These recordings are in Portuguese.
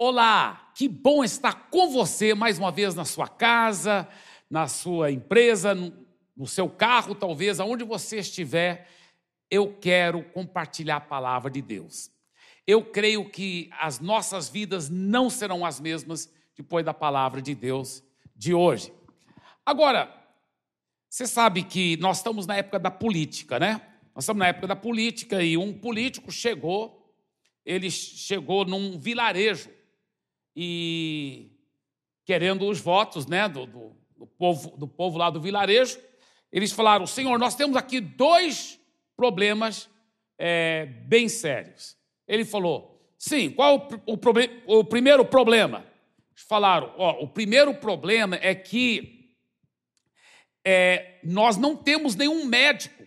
Olá, que bom estar com você mais uma vez na sua casa, na sua empresa, no seu carro, talvez, aonde você estiver. Eu quero compartilhar a palavra de Deus. Eu creio que as nossas vidas não serão as mesmas depois da palavra de Deus de hoje. Agora, você sabe que nós estamos na época da política, né? Nós estamos na época da política e um político chegou, ele chegou num vilarejo e querendo os votos, né, do, do, do povo, do povo lá do vilarejo, eles falaram: Senhor, nós temos aqui dois problemas é, bem sérios. Ele falou: Sim, qual o, o, o primeiro problema? Falaram: ó, o primeiro problema é que é, nós não temos nenhum médico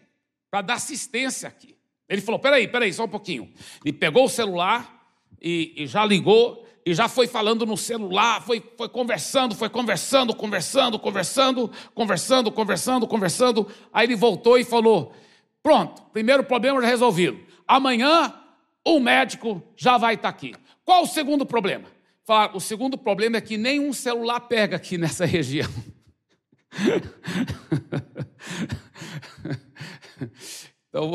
para dar assistência aqui. Ele falou: peraí, peraí, só um pouquinho. Ele pegou o celular e, e já ligou e já foi falando no celular, foi, foi conversando, foi conversando, conversando, conversando, conversando, conversando, conversando. Aí ele voltou e falou: pronto, primeiro problema já resolvido. Amanhã o médico já vai estar aqui. Qual o segundo problema? O segundo problema é que nenhum celular pega aqui nessa região. então,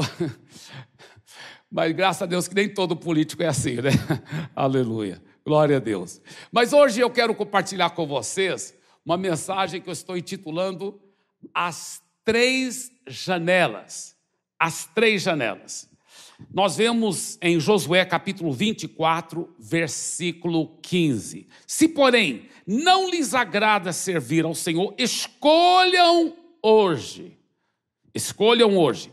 mas graças a Deus que nem todo político é assim, né? Aleluia. Glória a Deus. Mas hoje eu quero compartilhar com vocês uma mensagem que eu estou intitulando As Três Janelas. As Três Janelas. Nós vemos em Josué capítulo 24, versículo 15: Se, porém, não lhes agrada servir ao Senhor, escolham hoje, escolham hoje,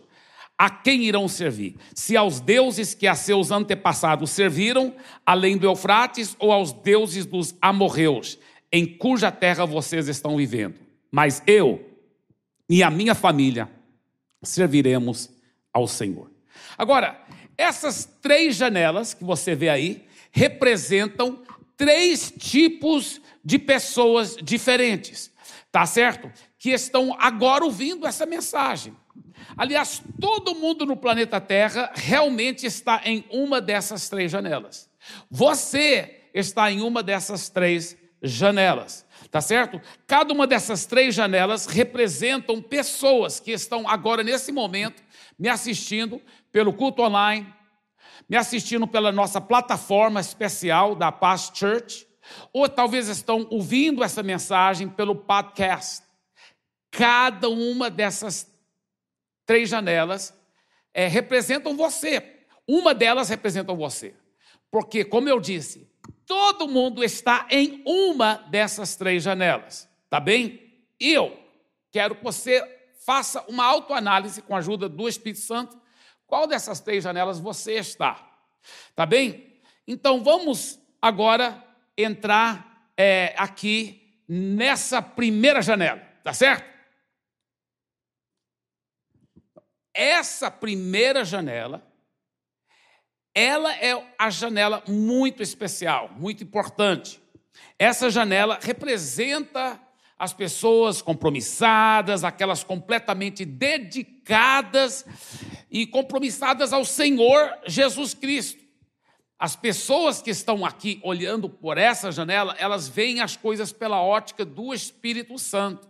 a quem irão servir? Se aos deuses que a seus antepassados serviram, além do Eufrates, ou aos deuses dos amorreus, em cuja terra vocês estão vivendo. Mas eu e a minha família serviremos ao Senhor. Agora, essas três janelas que você vê aí representam três tipos de pessoas diferentes, tá certo? Que estão agora ouvindo essa mensagem. Aliás, todo mundo no planeta Terra realmente está em uma dessas três janelas. Você está em uma dessas três janelas, tá certo? Cada uma dessas três janelas representam pessoas que estão agora nesse momento me assistindo pelo culto online, me assistindo pela nossa plataforma especial da Paz Church, ou talvez estão ouvindo essa mensagem pelo podcast. Cada uma dessas três janelas é, representam você. Uma delas representa você. Porque, como eu disse, todo mundo está em uma dessas três janelas. Tá bem? Eu quero que você faça uma autoanálise com a ajuda do Espírito Santo. Qual dessas três janelas você está? Tá bem? Então vamos agora entrar é, aqui nessa primeira janela, tá certo? Essa primeira janela, ela é a janela muito especial, muito importante. Essa janela representa as pessoas compromissadas, aquelas completamente dedicadas e compromissadas ao Senhor Jesus Cristo. As pessoas que estão aqui olhando por essa janela, elas veem as coisas pela ótica do Espírito Santo.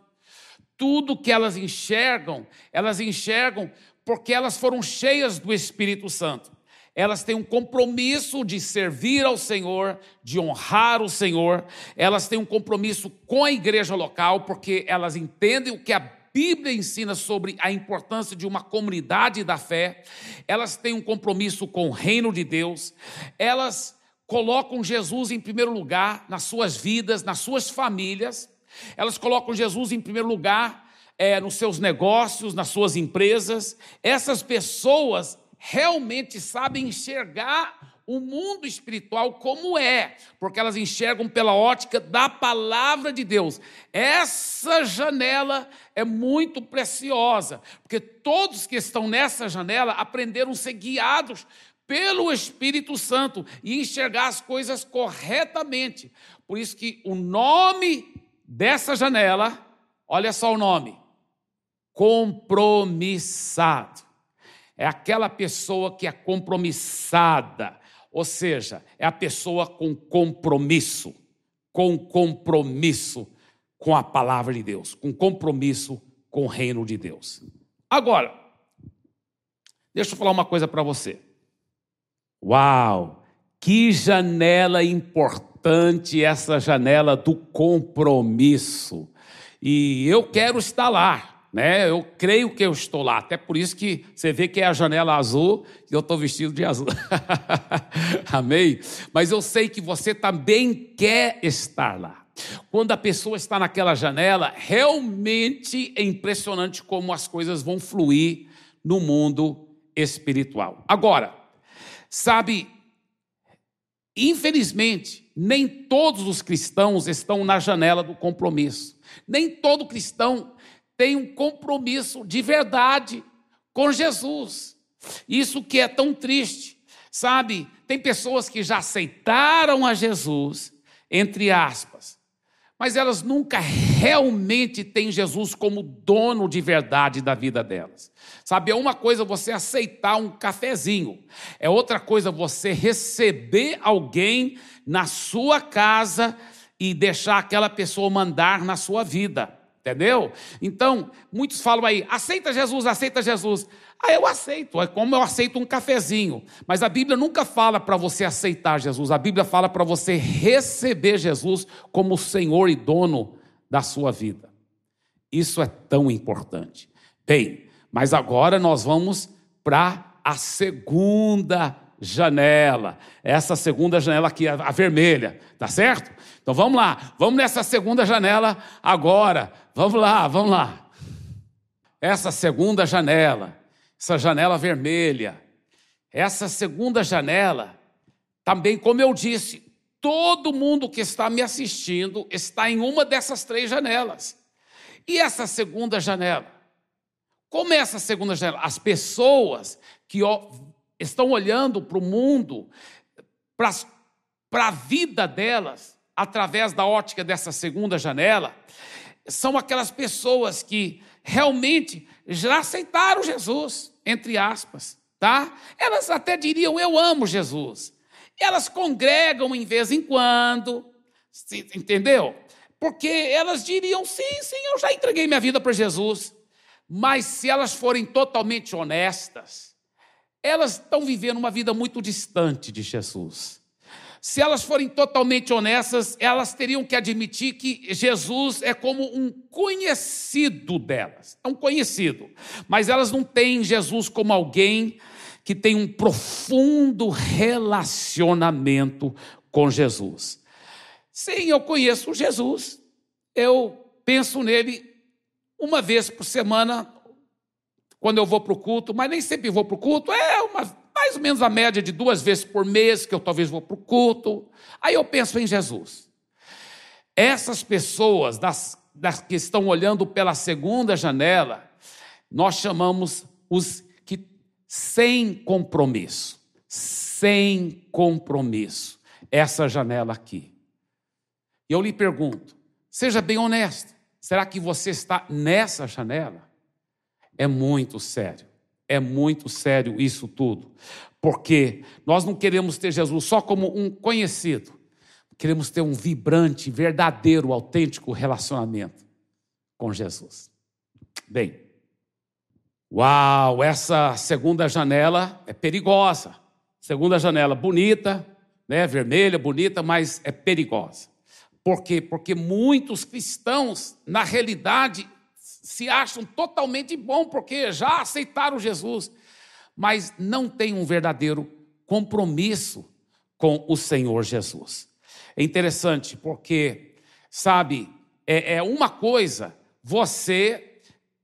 Tudo que elas enxergam, elas enxergam porque elas foram cheias do Espírito Santo. Elas têm um compromisso de servir ao Senhor, de honrar o Senhor. Elas têm um compromisso com a igreja local, porque elas entendem o que a Bíblia ensina sobre a importância de uma comunidade da fé, elas têm um compromisso com o reino de Deus, elas colocam Jesus em primeiro lugar nas suas vidas, nas suas famílias, elas colocam Jesus em primeiro lugar é, nos seus negócios, nas suas empresas. Essas pessoas realmente sabem enxergar o mundo espiritual como é, porque elas enxergam pela ótica da palavra de Deus. Essa janela é muito preciosa, porque todos que estão nessa janela aprenderam a ser guiados pelo Espírito Santo e enxergar as coisas corretamente. Por isso que o nome dessa janela, olha só o nome, compromissado. É aquela pessoa que é compromissada, Ou seja, é a pessoa com compromisso, com compromisso com a palavra de Deus, com compromisso com o reino de Deus. Agora, deixa eu falar uma coisa para você. Uau! Que janela importante essa janela do compromisso. E eu quero estar lá, né? Eu creio que eu estou lá. Até por isso que você vê que é a janela azul e eu estou vestido de azul. Amém? Mas eu sei que você também quer estar lá. Quando a pessoa está naquela janela, realmente é impressionante como as coisas vão fluir no mundo espiritual. Agora, sabe, infelizmente, nem todos os cristãos estão na janela do compromisso. Nem todo cristão tem um compromisso de verdade com Jesus. Isso que é tão triste. Sabe, tem pessoas que já aceitaram a Jesus, entre aspas, mas elas nunca realmente têm Jesus como dono de verdade da vida delas. Sabe, é uma coisa você aceitar um cafezinho, é outra coisa você receber alguém na sua casa e deixar aquela pessoa mandar na sua vida. Entendeu? Então, muitos falam aí, aceita Jesus, aceita Jesus. Ah, eu aceito, é como eu aceito um cafezinho. Mas a Bíblia nunca fala para você aceitar Jesus, a Bíblia fala para você receber Jesus como Senhor e dono da sua vida. Isso é tão importante. Bem, mas agora nós vamos para a segunda janela. Essa segunda janela aqui, a vermelha, tá certo? Então vamos lá, vamos nessa segunda janela agora. Vamos lá, vamos lá. Essa segunda janela, essa janela vermelha, essa segunda janela, também, como eu disse, todo mundo que está me assistindo está em uma dessas três janelas. E essa segunda janela? Como é essa segunda janela? As pessoas que estão olhando para o mundo, para a vida delas, através da ótica dessa segunda janela, são aquelas pessoas que realmente já aceitaram Jesus, entre aspas, tá? Elas até diriam: Eu amo Jesus. Elas congregam em vez em quando, entendeu? Porque elas diriam: Sim, sim, eu já entreguei minha vida para Jesus. Mas se elas forem totalmente honestas, elas estão vivendo uma vida muito distante de Jesus. Se elas forem totalmente honestas, elas teriam que admitir que Jesus é como um conhecido delas, é um conhecido, mas elas não têm Jesus como alguém que tem um profundo relacionamento com Jesus. Sim, eu conheço Jesus, eu penso nele uma vez por semana, quando eu vou para o culto, mas nem sempre vou para o culto, é uma mais ou menos a média de duas vezes por mês que eu talvez vou para o culto. Aí eu penso em Jesus. Essas pessoas das, das que estão olhando pela segunda janela, nós chamamos os que sem compromisso. Sem compromisso. Essa janela aqui. Eu lhe pergunto, seja bem honesto, será que você está nessa janela? É muito sério. É muito sério isso tudo, porque nós não queremos ter Jesus só como um conhecido, queremos ter um vibrante, verdadeiro, autêntico relacionamento com Jesus. Bem, uau, essa segunda janela é perigosa. Segunda janela bonita, né, vermelha, bonita, mas é perigosa. Por quê? Porque muitos cristãos, na realidade, se acham totalmente bom porque já aceitaram Jesus, mas não têm um verdadeiro compromisso com o Senhor Jesus. É interessante porque, sabe, é, é uma coisa você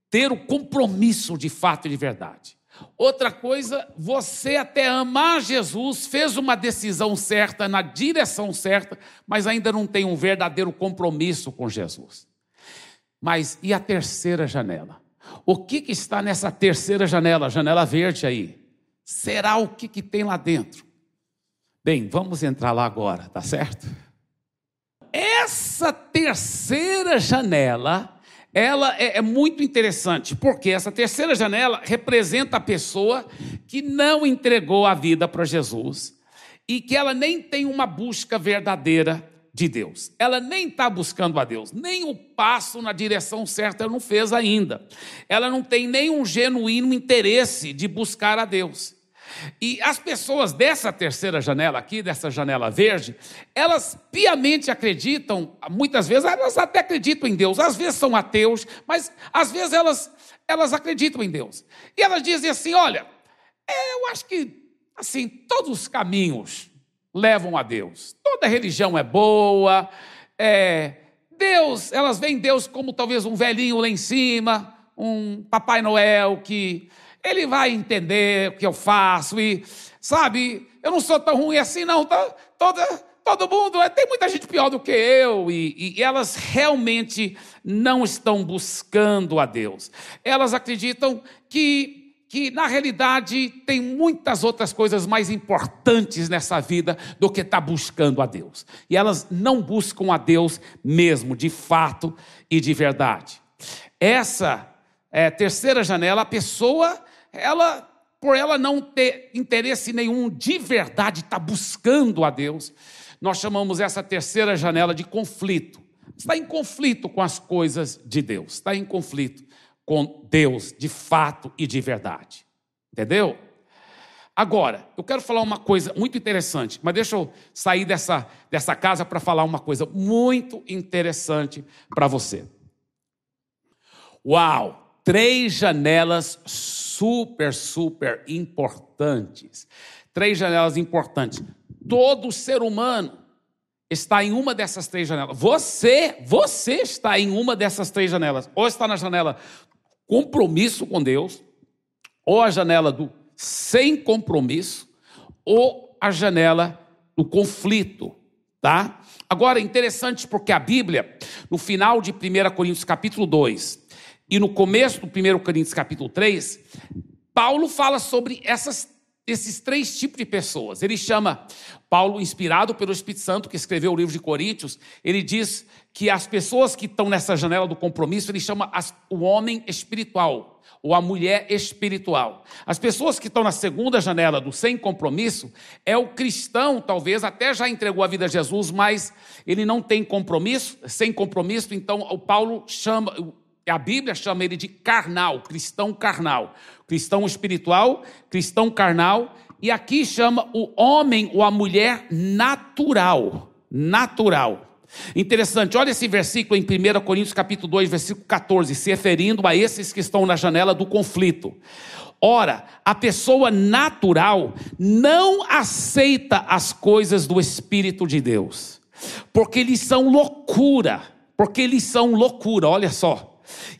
ter o compromisso de fato e de verdade. Outra coisa, você até amar Jesus, fez uma decisão certa, na direção certa, mas ainda não tem um verdadeiro compromisso com Jesus. Mas e a terceira janela? O que, que está nessa terceira janela, janela verde aí? Será o que, que tem lá dentro? Bem, vamos entrar lá agora, tá certo? Essa terceira janela, ela é, é muito interessante, porque essa terceira janela representa a pessoa que não entregou a vida para Jesus e que ela nem tem uma busca verdadeira de Deus. Ela nem está buscando a Deus, nem o passo na direção certa ela não fez ainda. Ela não tem nenhum genuíno interesse de buscar a Deus. E as pessoas dessa terceira janela aqui, dessa janela verde, elas piamente acreditam, muitas vezes elas até acreditam em Deus, às vezes são ateus, mas às vezes elas, elas acreditam em Deus. E elas dizem assim: olha, é, eu acho que assim, todos os caminhos levam a Deus. Toda religião é boa, é, Deus, elas veem Deus como talvez um velhinho lá em cima, um Papai Noel que ele vai entender o que eu faço e, sabe, eu não sou tão ruim assim, não. Tá, toda, todo mundo, é, tem muita gente pior do que eu e, e elas realmente não estão buscando a Deus. Elas acreditam que que na realidade tem muitas outras coisas mais importantes nessa vida do que estar tá buscando a Deus. E elas não buscam a Deus mesmo, de fato e de verdade. Essa é, terceira janela, a pessoa ela, por ela não ter interesse nenhum de verdade, está buscando a Deus, nós chamamos essa terceira janela de conflito. Está em conflito com as coisas de Deus, está em conflito com Deus de fato e de verdade. Entendeu? Agora, eu quero falar uma coisa muito interessante, mas deixa eu sair dessa, dessa casa para falar uma coisa muito interessante para você. Uau! Três janelas super, super importantes. Três janelas importantes. Todo ser humano está em uma dessas três janelas. Você, você está em uma dessas três janelas. Ou está na janela compromisso com Deus, ou a janela do sem compromisso, ou a janela do conflito, tá? Agora, é interessante porque a Bíblia, no final de 1 Coríntios capítulo 2, e no começo do 1 Coríntios capítulo 3, Paulo fala sobre essas, esses três tipos de pessoas. Ele chama, Paulo, inspirado pelo Espírito Santo, que escreveu o livro de Coríntios, ele diz que as pessoas que estão nessa janela do compromisso, ele chama as, o homem espiritual, ou a mulher espiritual. As pessoas que estão na segunda janela do sem compromisso, é o cristão, talvez até já entregou a vida a Jesus, mas ele não tem compromisso, sem compromisso, então o Paulo chama, a Bíblia chama ele de carnal, cristão carnal. Cristão espiritual, cristão carnal. E aqui chama o homem ou a mulher natural. Natural. Interessante, olha esse versículo em 1 Coríntios capítulo 2, versículo 14, se referindo a esses que estão na janela do conflito. Ora, a pessoa natural não aceita as coisas do Espírito de Deus, porque eles são loucura, porque eles são loucura, olha só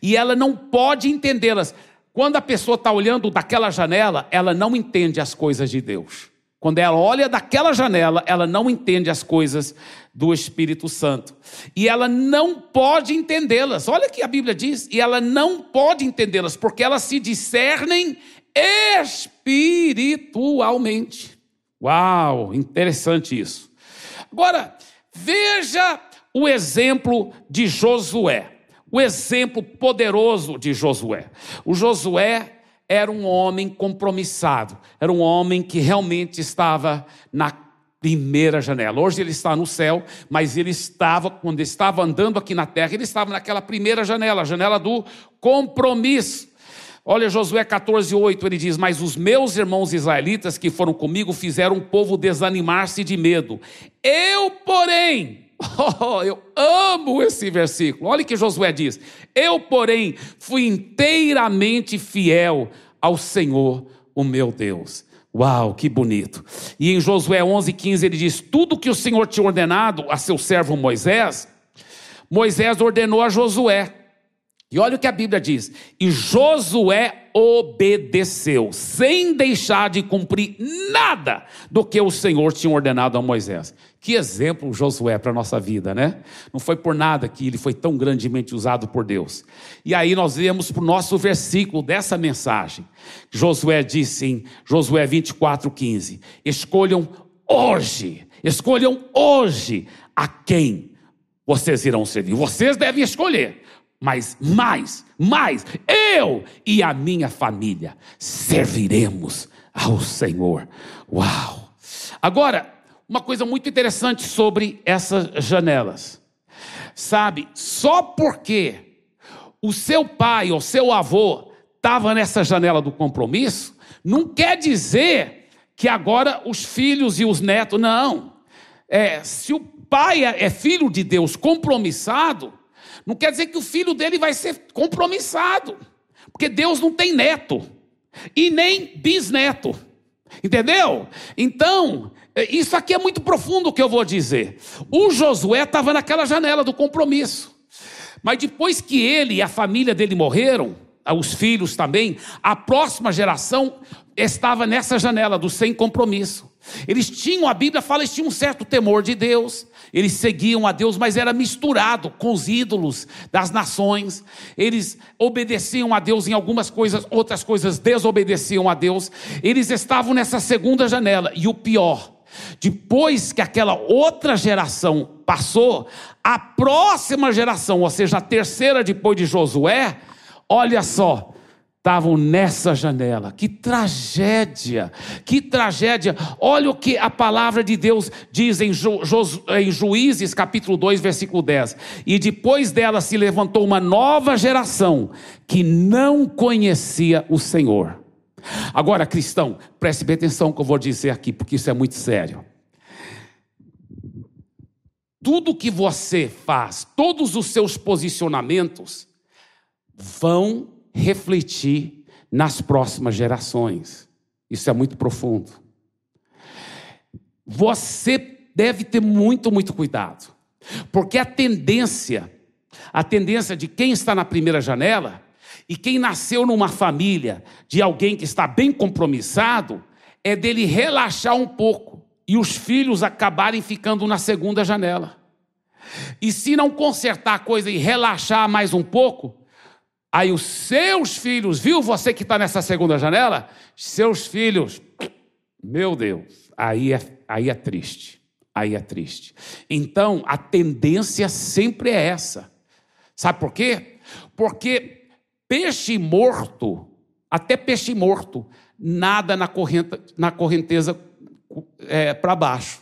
e ela não pode entendê-las. Quando a pessoa está olhando daquela janela, ela não entende as coisas de Deus. Quando ela olha daquela janela, ela não entende as coisas do Espírito Santo. E ela não pode entendê-las. Olha que a Bíblia diz. E ela não pode entendê-las, porque elas se discernem espiritualmente. Uau, interessante isso. Agora, veja o exemplo de Josué o exemplo poderoso de Josué. O Josué era um homem compromissado, era um homem que realmente estava na primeira janela. Hoje ele está no céu, mas ele estava, quando estava andando aqui na terra, ele estava naquela primeira janela, a janela do compromisso. Olha Josué 14, 8, ele diz: Mas os meus irmãos israelitas que foram comigo fizeram o povo desanimar-se de medo. Eu, porém, Oh, eu amo esse versículo. Olha o que Josué diz: Eu, porém, fui inteiramente fiel ao Senhor, o meu Deus. Uau, que bonito. E em Josué 11:15 ele diz: Tudo que o Senhor tinha ordenado a seu servo Moisés, Moisés ordenou a Josué. E olha o que a Bíblia diz: E Josué obedeceu, sem deixar de cumprir nada do que o Senhor tinha ordenado a Moisés. Que exemplo Josué para a nossa vida, né? Não foi por nada que ele foi tão grandemente usado por Deus. E aí nós vemos para o nosso versículo dessa mensagem. Josué disse em Josué 24, 15: Escolham hoje, escolham hoje a quem vocês irão servir. Vocês devem escolher mas mais, mais, eu e a minha família serviremos ao Senhor. Uau! Agora, uma coisa muito interessante sobre essas janelas. Sabe, só porque o seu pai ou seu avô estava nessa janela do compromisso, não quer dizer que agora os filhos e os netos, não. É, se o pai é, é filho de Deus compromissado, não quer dizer que o filho dele vai ser compromissado, porque Deus não tem neto e nem bisneto. Entendeu? Então, é, isso aqui é muito profundo o que eu vou dizer. O Josué estava naquela janela do compromisso. Mas depois que ele e a família dele morreram, os filhos também, a próxima geração estava nessa janela do sem compromisso. Eles tinham, a Bíblia fala, eles tinham um certo temor de Deus, eles seguiam a Deus, mas era misturado com os ídolos das nações. Eles obedeciam a Deus em algumas coisas, outras coisas desobedeciam a Deus. Eles estavam nessa segunda janela, e o pior, depois que aquela outra geração passou, a próxima geração, ou seja, a terceira depois de Josué, olha só, estavam nessa janela. Que tragédia, que tragédia. Olha o que a palavra de Deus diz em, Ju, em, Juízes, capítulo 2, versículo 10. E depois dela se levantou uma nova geração que não conhecia o Senhor. Agora, cristão, preste bem atenção que eu vou dizer aqui, porque isso é muito sério. Tudo que você faz, todos os seus posicionamentos, vão refletir nas próximas gerações. Isso é muito profundo. Você deve ter muito, muito cuidado, porque a tendência, a tendência de quem está na primeira janela e quem nasceu numa família de alguém que está bem compromissado, é dele relaxar um pouco e os filhos acabarem ficando na segunda janela. E se não consertar a coisa e relaxar mais um pouco, Aí os seus filhos, viu você que está nessa segunda janela? Seus filhos, meu Deus, aí é, aí é triste. Aí é triste. Então, a tendência sempre é essa. Sabe por quê? Porque peixe morto, até peixe morto, nada na, na correnteza é, para baixo.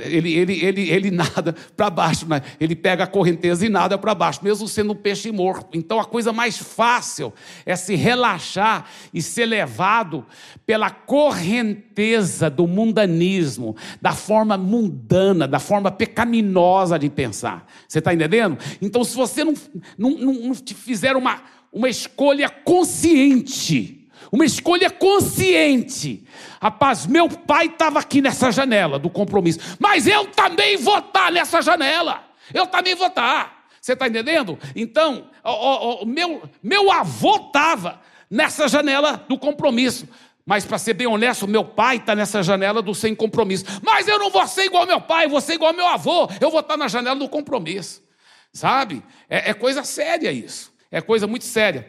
Ele, ele, ele, ele nada para baixo, né? ele pega a correnteza e nada para baixo, mesmo sendo um peixe morto. Então a coisa mais fácil é se relaxar e ser levado pela correnteza do mundanismo, da forma mundana, da forma pecaminosa de pensar. Você está entendendo? Então, se você não, não, não, fizer uma, uma escolha consciente, uma escolha consciente. Rapaz, meu pai estava aqui nessa janela do compromisso, mas eu também vou estar nessa janela. Eu também vou estar. Você está entendendo? Então, o, o, meu, meu avô estava nessa janela do compromisso. Mas, para ser bem honesto, meu pai está nessa janela do sem compromisso. Mas eu não vou ser igual meu pai, vou ser igual meu avô. Eu vou estar na janela do compromisso. Sabe? É, é coisa séria isso. É coisa muito séria.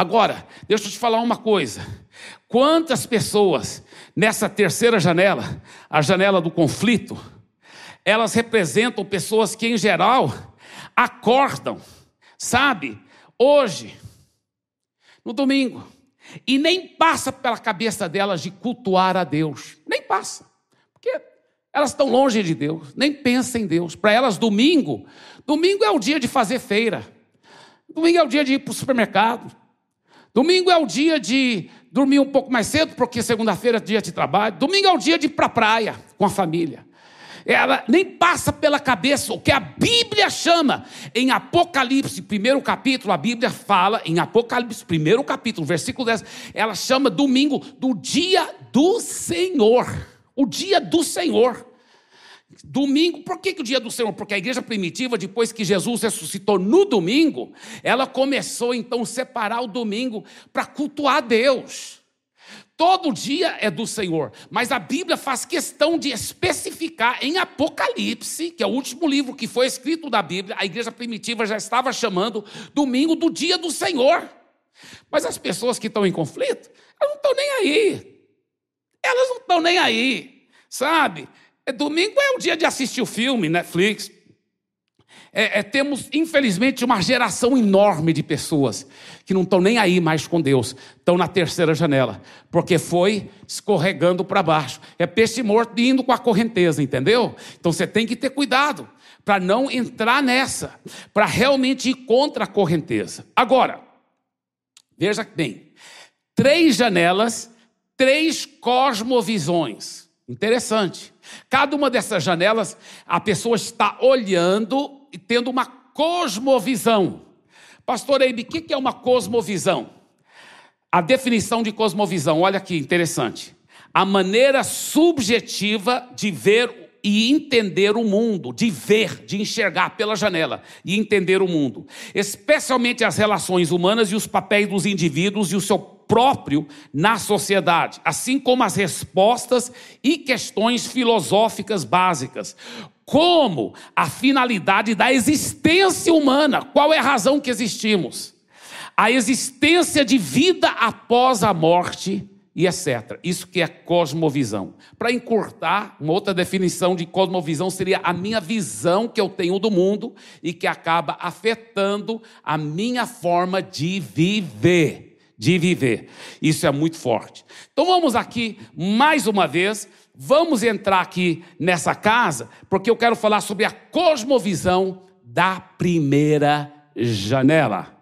Agora, deixa eu te falar uma coisa. Quantas pessoas nessa terceira janela, a janela do conflito, elas representam pessoas que, em geral, acordam, sabe, hoje, no domingo, e nem passa pela cabeça delas de cultuar a Deus, nem passa, porque elas estão longe de Deus, nem pensam em Deus. Para elas, domingo, domingo é o dia de fazer feira, domingo é o dia de ir para o supermercado, Domingo é o dia de dormir um pouco mais cedo, porque segunda-feira é dia de trabalho. Domingo é o dia de ir para a praia com a família. Ela nem passa pela cabeça o que a Bíblia chama. Em Apocalipse, primeiro capítulo, a Bíblia fala, em Apocalipse, primeiro capítulo, versículo 10, ela chama domingo do dia do Senhor. O dia do Senhor. Domingo, por que, que o dia do Senhor? Porque a igreja primitiva, depois que Jesus ressuscitou no domingo, ela começou então a separar o domingo para cultuar Deus. Todo dia é do Senhor, mas a Bíblia faz questão de especificar em Apocalipse, que é o último livro que foi escrito da Bíblia, a igreja primitiva já estava chamando domingo do dia do Senhor. Mas as pessoas que estão em conflito, elas não estão nem aí. Elas não estão nem aí, sabe? É, domingo é o dia de assistir o filme, Netflix. É, é, temos, infelizmente, uma geração enorme de pessoas que não estão nem aí mais com Deus, estão na terceira janela, porque foi escorregando para baixo. É peixe morto indo com a correnteza, entendeu? Então você tem que ter cuidado para não entrar nessa, para realmente ir contra a correnteza. Agora, veja bem: três janelas, três cosmovisões. Interessante. Cada uma dessas janelas, a pessoa está olhando e tendo uma cosmovisão. Pastor Eibe, o que é uma cosmovisão? A definição de cosmovisão, olha que interessante. A maneira subjetiva de ver e entender o mundo, de ver, de enxergar pela janela e entender o mundo, especialmente as relações humanas e os papéis dos indivíduos e o seu próprio na sociedade, assim como as respostas e questões filosóficas básicas, como a finalidade da existência humana, qual é a razão que existimos? A existência de vida após a morte e etc. Isso que é cosmovisão. Para encurtar, uma outra definição de cosmovisão seria a minha visão que eu tenho do mundo e que acaba afetando a minha forma de viver. De viver. Isso é muito forte. Então vamos aqui, mais uma vez, vamos entrar aqui nessa casa, porque eu quero falar sobre a cosmovisão da primeira janela.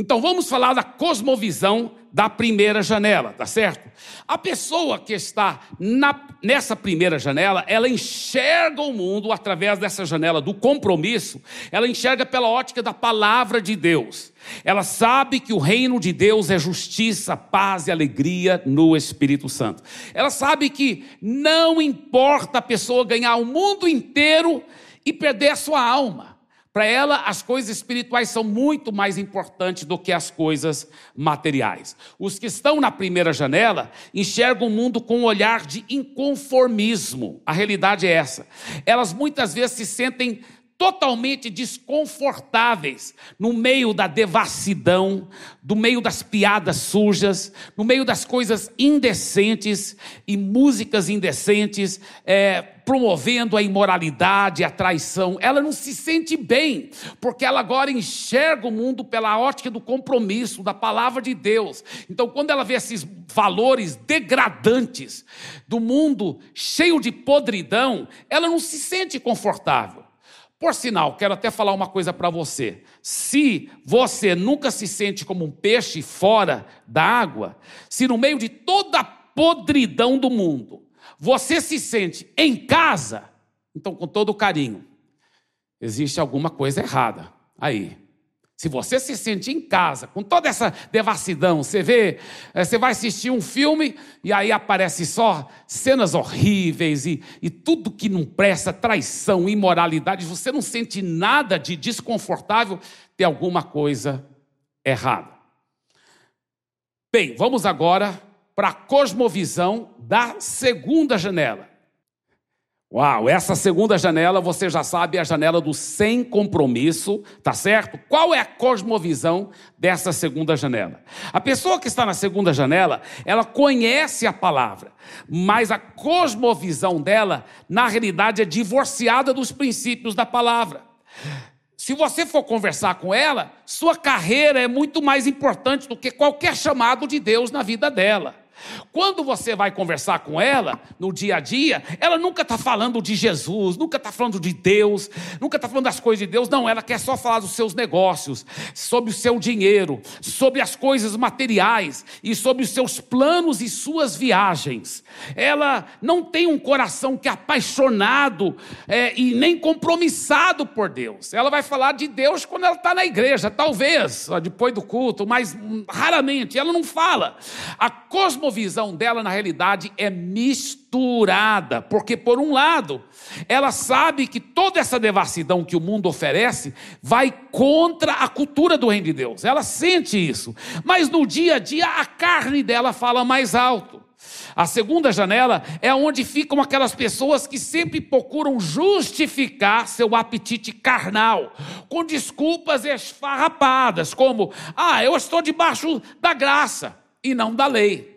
Então vamos falar da cosmovisão da primeira janela, tá certo? A pessoa que está na, nessa primeira janela, ela enxerga o mundo através dessa janela do compromisso, ela enxerga pela ótica da palavra de Deus. Ela sabe que o reino de Deus é justiça, paz e alegria no Espírito Santo. Ela sabe que não importa a pessoa ganhar o mundo inteiro e perder a sua alma. Para ela, as coisas espirituais são muito mais importantes do que as coisas materiais. Os que estão na primeira janela enxergam o mundo com um olhar de inconformismo. A realidade é essa. Elas muitas vezes se sentem totalmente desconfortáveis no meio da devassidão, no meio das piadas sujas, no meio das coisas indecentes e músicas indecentes, é, promovendo a imoralidade, a traição. Ela não se sente bem, porque ela agora enxerga o mundo pela ótica do compromisso, da palavra de Deus. Então, quando ela vê esses valores degradantes do mundo cheio de podridão, ela não se sente confortável. Por sinal, quero até falar uma coisa para você. Se você nunca se sente como um peixe fora da água, se no meio de toda a podridão do mundo, você se sente em casa, então, com todo carinho, existe alguma coisa errada aí. Se você se sente em casa, com toda essa devassidão, você vê, eh, você vai assistir um filme e aí aparece só cenas horríveis e, e tudo que não presta, traição, imoralidade, você não sente nada de desconfortável, tem alguma coisa errada. Bem, vamos agora para a cosmovisão da segunda janela. Uau, essa segunda janela, você já sabe, é a janela do sem compromisso, tá certo? Qual é a cosmovisão dessa segunda janela? A pessoa que está na segunda janela, ela conhece a palavra, mas a cosmovisão dela, na realidade, é divorciada dos princípios da palavra. Se você for conversar com ela, sua carreira é muito mais importante do que qualquer chamado de Deus na vida dela. Quando você vai conversar com ela no dia a dia, ela nunca está falando de Jesus, nunca está falando de Deus, nunca está falando das coisas de Deus, não, ela quer só falar dos seus negócios, sobre o seu dinheiro, sobre as coisas materiais e sobre os seus planos e suas viagens. Ela não tem um coração que é apaixonado é, e nem compromissado por Deus. Ela vai falar de Deus quando ela está na igreja, talvez, depois do culto, mas hum, raramente. Ela não fala. A cosmovisão cosmovisão dela, na realidade, é misturada, porque, por um lado, ela sabe que toda essa devassidão que o mundo oferece vai contra a cultura do reino de Deus, ela sente isso, mas no dia a dia a carne dela fala mais alto. A segunda janela é onde ficam aquelas pessoas que sempre procuram justificar seu apetite carnal, com desculpas esfarrapadas, como: ah, eu estou debaixo da graça e não da lei.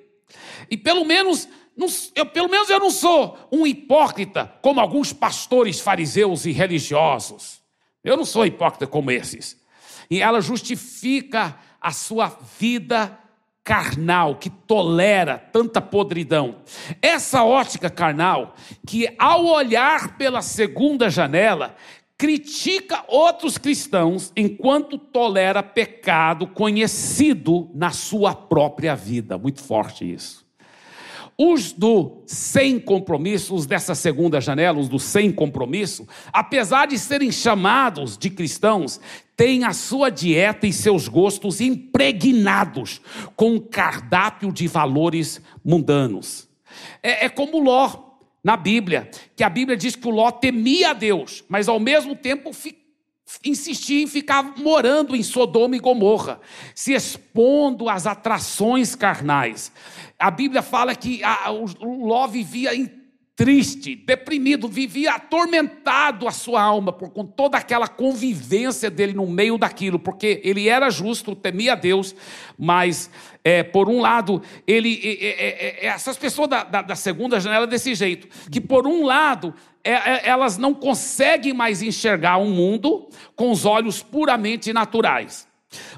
E pelo menos não, eu, pelo menos eu não sou um hipócrita como alguns pastores fariseus e religiosos. Eu não sou hipócrita como esses. E ela justifica a sua vida carnal, que tolera tanta podridão. Essa ótica carnal, que ao olhar pela segunda janela, critica outros cristãos enquanto tolera pecado conhecido na sua própria vida. Muito forte isso. Os do sem compromisso, os dessa segunda janela, os do sem compromisso, apesar de serem chamados de cristãos, têm a sua dieta e seus gostos impregnados com um cardápio de valores mundanos. É, é como Ló na Bíblia, que a Bíblia diz que o Ló temia a Deus, mas ao mesmo tempo insistia em ficar morando em Sodoma e Gomorra, se expondo às atrações carnais. A Bíblia fala que a, o Ló vivia em triste, deprimido, vivia atormentado a sua alma por com toda aquela convivência dele no meio daquilo, porque ele era justo, temia Deus, mas é, por um lado ele é, é, essas pessoas da, da, da, segunda janela desse jeito, que por um lado elas não conseguem mais enxergar o um mundo com os olhos puramente naturais.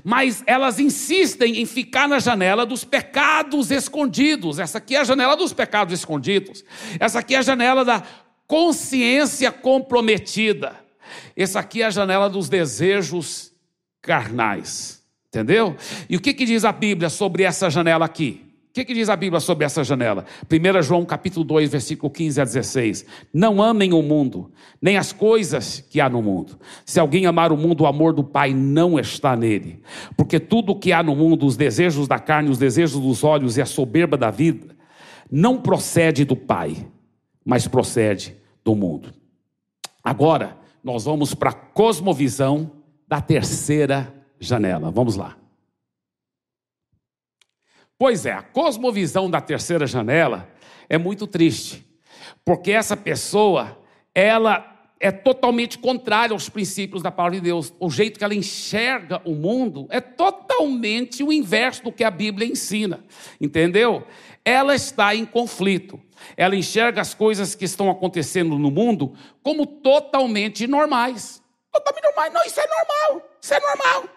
Mas elas insistem em ficar na janela dos pecados escondidos. Essa aqui é a janela dos pecados escondidos. Essa aqui é a janela da consciência comprometida. Essa aqui é a janela dos desejos carnais. Entendeu? E o que, que diz a Bíblia sobre essa janela aqui? Que, que diz a Bíblia sobre essa janela? 1 João capítulo 2, versículo 15 a 16. Não amem o mundo, nem as coisas que há no mundo. Se alguém amar o mundo, o amor do Pai não está nele. Porque tudo o que há no mundo, os desejos da carne, os desejos dos olhos e a soberba da vida, não procede do Pai, mas procede do mundo. Agora, nós vamos para a cosmovisão da terceira janela. Vamos lá. Pois é, a cosmovisão da terceira janela é muito triste, porque essa pessoa, ela é totalmente contrária aos princípios da palavra de Deus. O jeito que ela enxerga o mundo é totalmente o inverso do que a Bíblia ensina, entendeu? Ela está em conflito. Ela enxerga as coisas que estão acontecendo no mundo como totalmente normais. Totalmente normais. Não, isso é normal. Isso é normal.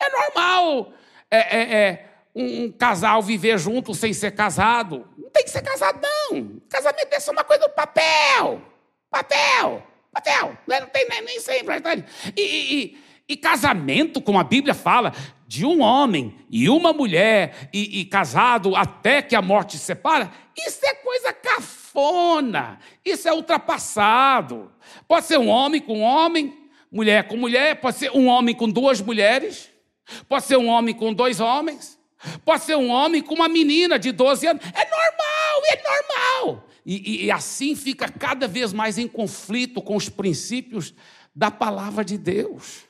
É normal. É, é, é um, um, casal viver junto sem ser casado. Não tem que ser casado, não. Casamento é só uma coisa do papel. Papel. Papel. Não tem nem, nem sempre. E, e, e, casamento, como a Bíblia fala, de um homem e uma mulher, e, e casado até que a morte se separa, isso é coisa cafona. Isso é ultrapassado. Pode ser um homem com homem, mulher com mulher, pode ser um homem com duas mulheres, pode ser um homem com dois homens. Pode ser um homem com uma menina de 12 anos. É normal, é normal. E, e, assim fica cada vez mais em conflito com os princípios da palavra de Deus.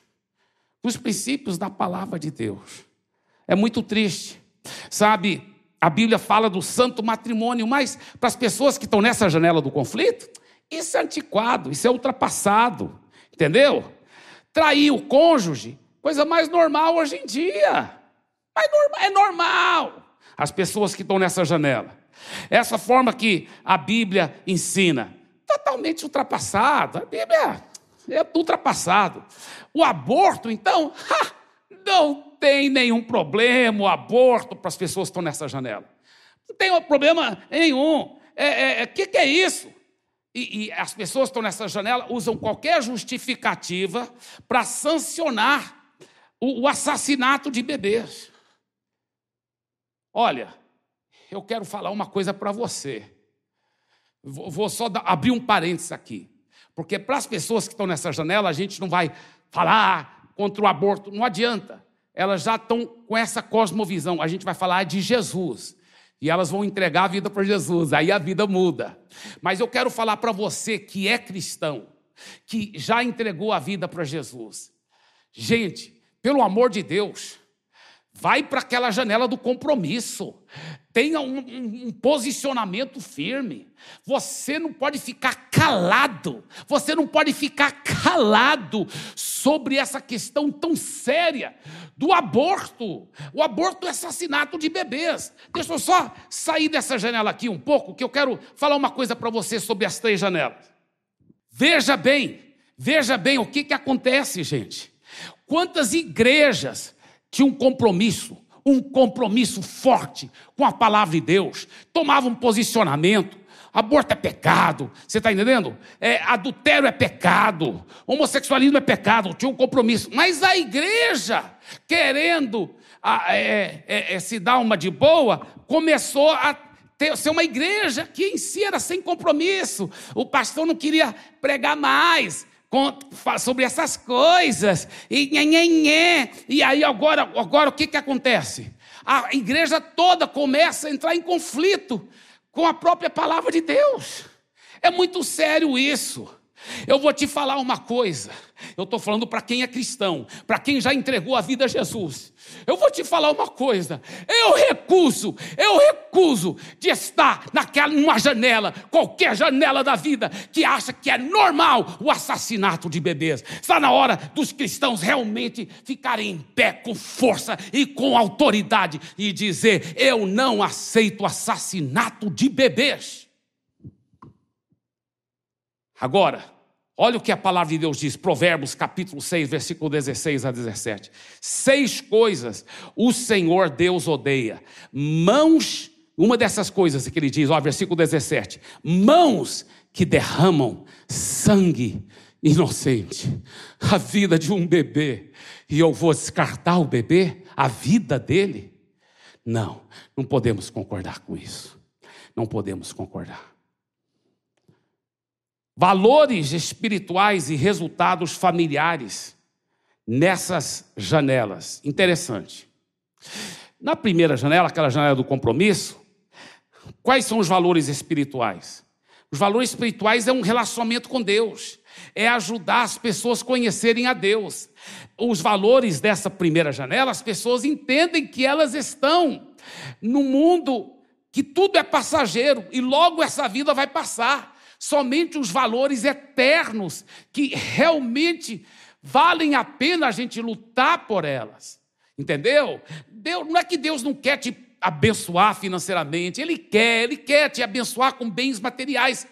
Os princípios da palavra de Deus. É muito triste. Sabe, a Bíblia fala do santo matrimônio, mas para as pessoas que estão nessa janela do conflito, isso é antiquado, isso é ultrapassado. Entendeu? Trair o cônjuge, coisa mais normal hoje em dia. Mas é normal. As pessoas que estão nessa janela. Essa forma que a Bíblia ensina, totalmente ultrapassado. A Bíblia é ultrapassado. O aborto, então, ha, não tem nenhum problema o aborto para as pessoas que estão nessa janela. Não tem problema nenhum. O é, é, é, que, que é isso? E, e as pessoas que estão nessa janela usam qualquer justificativa para sancionar o, o assassinato de bebês. Olha, eu quero falar uma coisa para você. Vou só abrir um parênteses aqui. Porque para as pessoas que estão nessa janela, a gente não vai falar contra o aborto, não adianta. Elas já estão com essa cosmovisão. A gente vai falar de Jesus. E elas vão entregar a vida para Jesus. Aí a vida muda. Mas eu quero falar para você que é cristão, que já entregou a vida para Jesus. Gente, pelo amor de Deus, Vai para aquela janela do compromisso. Tenha um, um, um, posicionamento firme. Você não pode ficar calado. Você não pode ficar calado sobre essa questão tão séria do aborto. O aborto é assassinato de bebês. Deixa eu só sair dessa janela aqui um pouco, que eu quero falar uma coisa para você sobre as três janelas. Veja bem, veja bem o que, que acontece, gente. Quantas igrejas tinham um compromisso, um compromisso forte com a palavra de Deus, tomavam um posicionamento, Aborto é pecado, você está entendendo? É, adultério é pecado, homossexualismo é pecado, tinha um compromisso. Mas a igreja, querendo a, é, é, é, se dar uma de boa, começou a ter, ser uma igreja que em si era sem compromisso. O pastor não queria pregar mais sobre essas coisas. E, e aí agora, agora o que, que acontece? A igreja toda começa a entrar em conflito com a própria palavra de Deus. É muito sério isso. Eu vou te falar uma coisa. Eu estou falando para quem é cristão, para quem já entregou a vida a Jesus. Eu vou te falar uma coisa. Eu recuso, eu recuso de estar naquela numa janela, qualquer janela da vida, que acha que é normal o assassinato de bebês. Está na hora dos cristãos realmente ficarem em pé com força e com autoridade e dizer: eu não aceito assassinato de bebês. Agora, olha o que a palavra de Deus diz, Provérbios capítulo 6, versículo 16 a 17. Seis coisas o Senhor Deus odeia. Mãos, uma dessas coisas que ele diz, ó, versículo 17: mãos que derramam sangue inocente, a vida de um bebê, e eu vou descartar o bebê, a vida dele? Não, não podemos concordar com isso. Não podemos concordar valores espirituais e resultados familiares nessas janelas. Interessante. Na primeira janela, aquela janela do compromisso, quais são os valores espirituais? Os valores espirituais é um relacionamento com Deus, é ajudar as pessoas a conhecerem a Deus. Os valores dessa primeira janela, as pessoas entendem que elas estão no mundo que tudo é passageiro e logo essa vida vai passar somente os valores eternos que realmente valem a pena a gente lutar por elas. Entendeu? Deus, não é que Deus não quer te abençoar financeiramente, Ele quer, Ele quer te abençoar com bens materiais.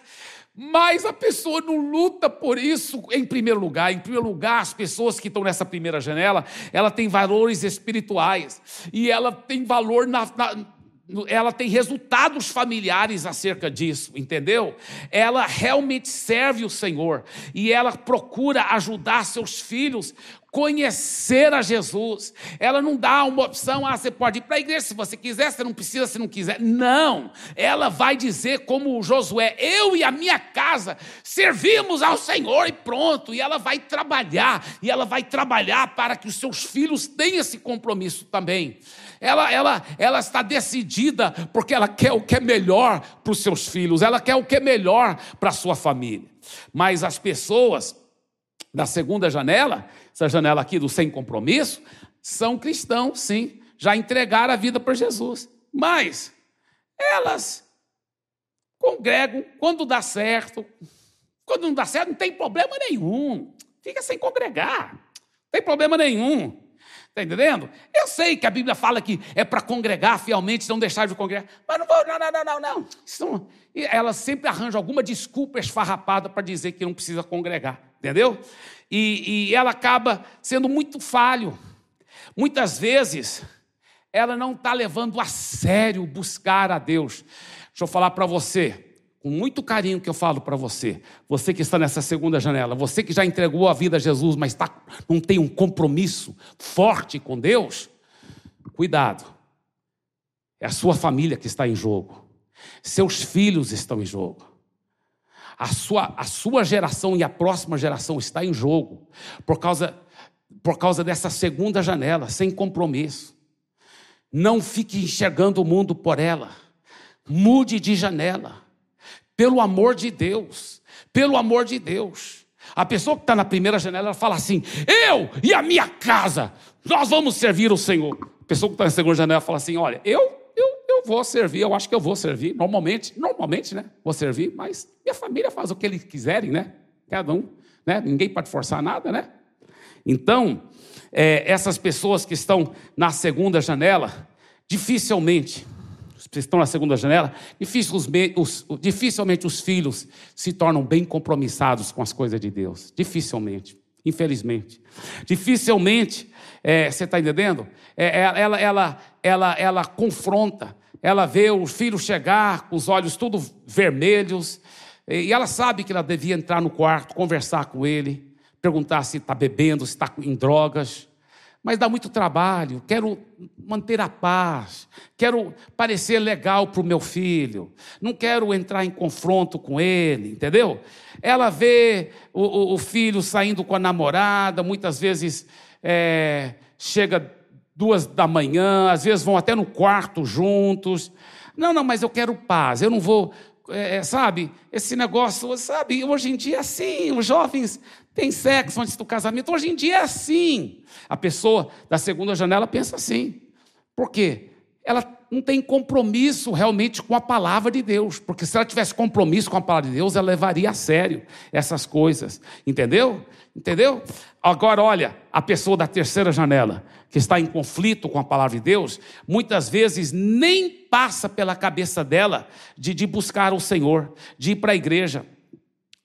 Mas a pessoa não luta por isso em primeiro lugar. Em primeiro lugar, as pessoas que estão nessa primeira janela, ela tem valores espirituais e ela tem valor na, na ela tem resultados familiares acerca disso, entendeu? Ela realmente serve o Senhor e ela procura ajudar seus filhos conhecer a Jesus. Ela não dá uma opção, ah, você pode ir para a igreja se você quiser, você não precisa se não quiser. Não, ela vai dizer como Josué, eu e a minha casa servimos ao Senhor e pronto. E ela vai trabalhar, e ela vai trabalhar para que os seus filhos tenham esse compromisso também. Ela, ela, ela está decidida porque ela quer o que é melhor para os seus filhos, ela quer o que é melhor para a sua família. Mas as pessoas da segunda janela, essa janela aqui do sem compromisso, são cristãos, sim, já entregaram a vida para Jesus. Mas elas congregam quando dá certo. Quando não dá certo, não tem problema nenhum. Fica sem congregar. Não tem problema nenhum. Está entendendo? Eu sei que a Bíblia fala que é para congregar fielmente, não deixar de congregar. Mas não vou, não, não, não, não, não. Isso, ela sempre arranja alguma desculpa esfarrapada para dizer que não precisa congregar. Entendeu? E, e ela acaba sendo muito falho. Muitas vezes, ela não está levando a sério buscar a Deus. Deixa eu falar para você com muito carinho que eu falo para você, você que está nessa segunda janela, você que já entregou a vida a Jesus, mas tá, não tem um compromisso forte com Deus, cuidado, é a sua família que está em jogo, seus filhos estão em jogo, a sua, a sua geração e a próxima geração está em jogo, por causa, por causa dessa segunda janela, sem compromisso. Não fique enxergando o mundo por ela, mude de janela. Pelo amor de Deus, pelo amor de Deus. A pessoa que está na primeira janela, ela fala assim: Eu e a minha casa, nós vamos servir o Senhor. A pessoa que está na segunda janela fala assim: Olha, eu, eu, vou servir, eu acho que eu vou servir. Normalmente, normalmente, né? Vou servir, mas minha família faz o que eles quiserem, né? Cada um, né? Ninguém pode forçar nada, né? Então, é, essas pessoas que estão na segunda janela, dificilmente, que estão na segunda janela, dificilmente os, dificilmente os filhos se tornam bem compromissados com as coisas de Deus. Dificilmente, infelizmente. Dificilmente, é, você está entendendo? É, é, ela, ela, ela, ela confronta, ela vê o filho chegar com os olhos tudo vermelhos, e ela sabe que ela devia entrar no quarto, conversar com ele, perguntar se está bebendo, se está em drogas. Mas dá muito trabalho, quero manter a paz, quero parecer legal para o meu filho, não quero entrar em confronto com ele, entendeu? Ela vê o, o, o filho saindo com a namorada, muitas vezes é, chega duas da manhã, às vezes vão até no quarto juntos. Não, não, mas eu quero paz, eu não vou é, é, sabe, esse negócio, sabe, hoje em dia é assim, os jovens têm sexo antes do casamento, hoje em dia é assim. A pessoa da segunda janela pensa assim. Por quê? Ela não tem compromisso realmente com a palavra de Deus, porque se ela tivesse compromisso com a palavra de Deus, ela levaria a sério essas coisas, entendeu? Entendeu? Agora, olha, a pessoa da terceira janela, que está em conflito com a palavra de Deus, muitas vezes nem passa pela cabeça dela de, de buscar o Senhor, de ir para a igreja.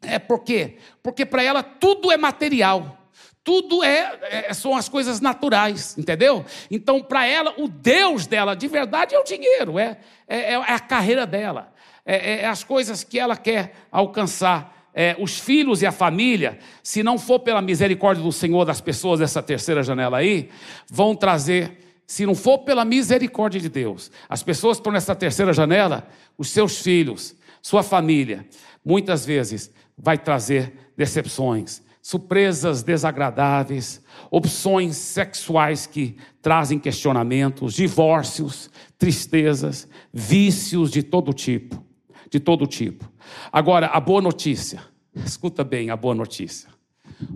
É por quê? Porque para ela tudo é material. Tudo é, é, são as coisas naturais, entendeu? Então, para ela, o Deus dela de verdade é o dinheiro, é, é, é a carreira dela, é, é, as coisas que ela quer alcançar. É, os filhos e a família, se não for pela misericórdia do Senhor das pessoas dessa terceira janela aí, vão trazer, se não for pela misericórdia de Deus, as pessoas que estão nessa terceira janela, os seus filhos, sua família, muitas vezes vai trazer decepções, surpresas desagradáveis, opções sexuais que trazem questionamentos, divórcios, tristezas, vícios de todo tipo, de todo tipo. Agora, a boa notícia, escuta bem a boa notícia.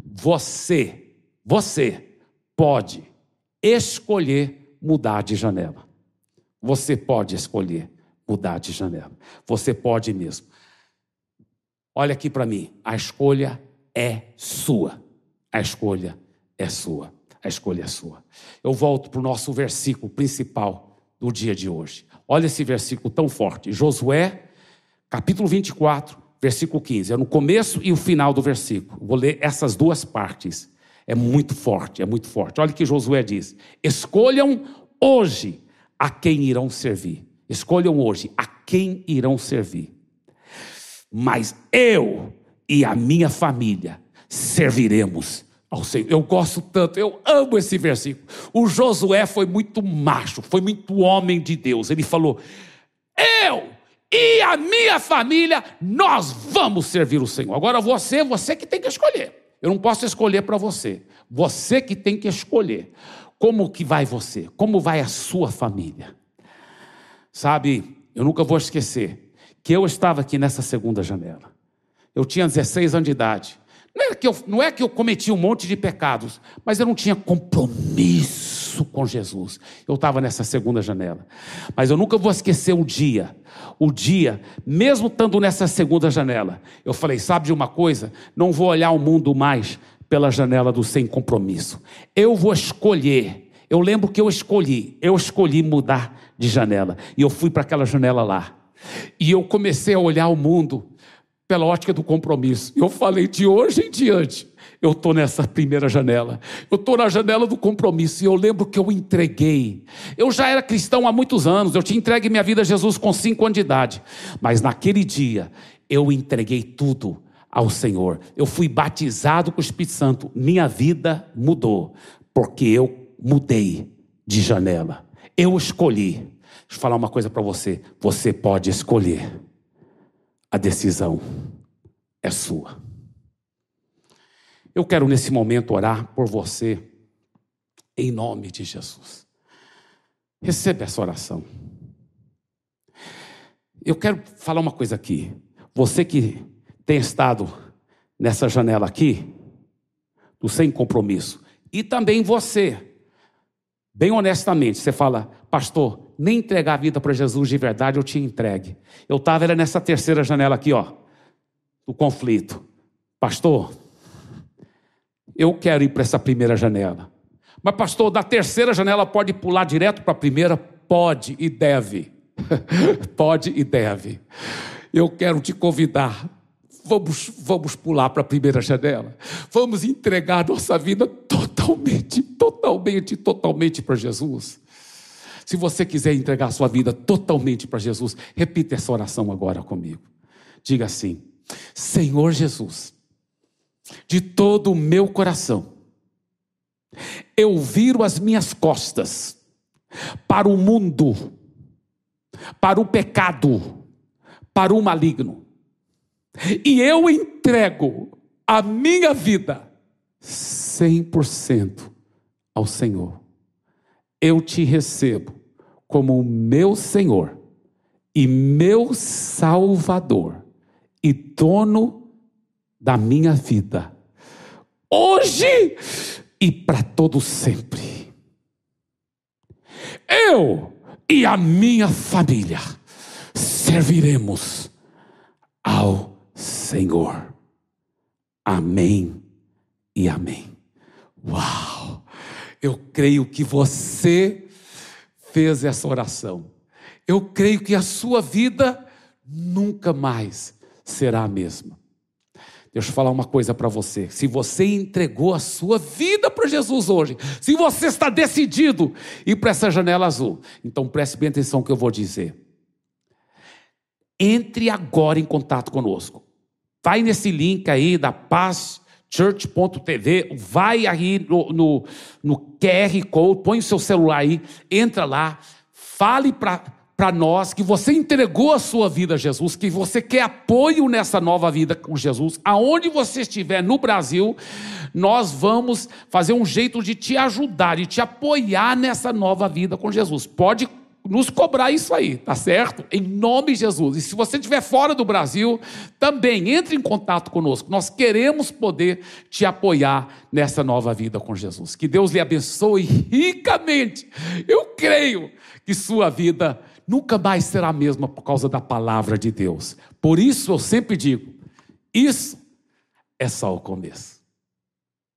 Você, você pode escolher mudar de janela. Você pode escolher mudar de janela. Você pode mesmo. Olha aqui para mim, a escolha é sua. A escolha é sua. A escolha é sua. Eu volto para o nosso versículo principal do dia de hoje. Olha esse versículo tão forte. Josué, capítulo 24, versículo 15. É no começo e o final do versículo. Vou ler essas duas partes. É muito forte, é muito forte. Olha o que Josué diz: Escolham hoje a quem irão servir. Escolham hoje a quem irão servir. Mas eu e a minha família serviremos ao Senhor. Eu gosto tanto, eu amo esse versículo. O Josué foi muito macho, foi muito homem de Deus. Ele falou: Eu e a minha família, nós vamos servir o Senhor. Agora você, você que tem que escolher. Eu não posso escolher para você. Você que tem que escolher. Como que vai você? Como vai a sua família? Sabe, eu nunca vou esquecer que eu estava aqui nessa segunda janela. Eu tinha 16 anos de idade. Não é, que eu, não é que eu cometi um monte de pecados, mas eu não tinha compromisso com Jesus. Eu estava nessa segunda janela. Mas eu nunca vou esquecer o dia. O dia, mesmo estando nessa segunda janela, eu falei: sabe de uma coisa? Não vou olhar o mundo mais pela janela do sem compromisso. Eu vou escolher. Eu lembro que eu escolhi. Eu escolhi mudar de janela. E eu fui para aquela janela lá. E eu comecei a olhar o mundo pela ótica do compromisso. Eu falei, de hoje em diante, eu estou nessa primeira janela. Eu estou na janela do compromisso. E eu lembro que eu entreguei. Eu já era cristão há muitos anos. Eu tinha entregue minha vida a Jesus com cinco anos de idade. Mas naquele dia, eu entreguei tudo ao Senhor. Eu fui batizado com o Espírito Santo. Minha vida mudou. Porque eu mudei de janela. Eu escolhi. Deixa eu falar uma coisa para você. Você pode escolher. A decisão é sua. Eu quero nesse momento orar por você, em nome de Jesus. Receba essa oração. Eu quero falar uma coisa aqui. Você que tem estado nessa janela aqui, do sem compromisso, e também você, bem honestamente, você fala, pastor, nem entregar a vida para Jesus de verdade, eu tinha entregue. Eu estava era nessa terceira janela aqui, ó, do conflito. Pastor, eu quero ir para essa primeira janela. Mas, pastor, da terceira janela pode pular direto para a primeira? Pode e deve. pode e deve. Eu quero te convidar. Vamos, vamos pular para a primeira janela. Vamos entregar nossa vida totalmente, totalmente, totalmente para Jesus. Se você quiser entregar sua vida totalmente para Jesus, repita essa oração agora comigo. Diga assim: Senhor Jesus, de todo o meu coração, eu viro as minhas costas para o mundo, para o pecado, para o maligno, e eu entrego a minha vida 100% ao Senhor. Eu te recebo como meu Senhor e meu Salvador e dono da minha vida, hoje e para todo sempre. Eu e a minha família serviremos ao Senhor. Amém e amém. Uau! Eu creio que você fez essa oração. Eu creio que a sua vida nunca mais será a mesma. Deixa eu falar uma coisa para você. Se você entregou a sua vida para Jesus hoje, se você está decidido ir para essa janela azul, então preste bem atenção no que eu vou dizer. Entre agora em contato conosco. Vai nesse link aí da paz church.tv, vai aí no, no, no QR Code, põe o seu celular aí, entra lá, fale para nós que você entregou a sua vida a Jesus, que você quer apoio nessa nova vida com Jesus, aonde você estiver no Brasil, nós vamos fazer um jeito de te ajudar, de te apoiar nessa nova vida com Jesus. Pode nos cobrar isso aí, tá certo? Em nome de Jesus. E se você estiver fora do Brasil, também entre em contato conosco. Nós queremos poder te apoiar nessa nova vida com Jesus. Que Deus lhe abençoe ricamente. Eu creio que sua vida nunca mais será a mesma por causa da palavra de Deus. Por isso eu sempre digo: isso é só o começo.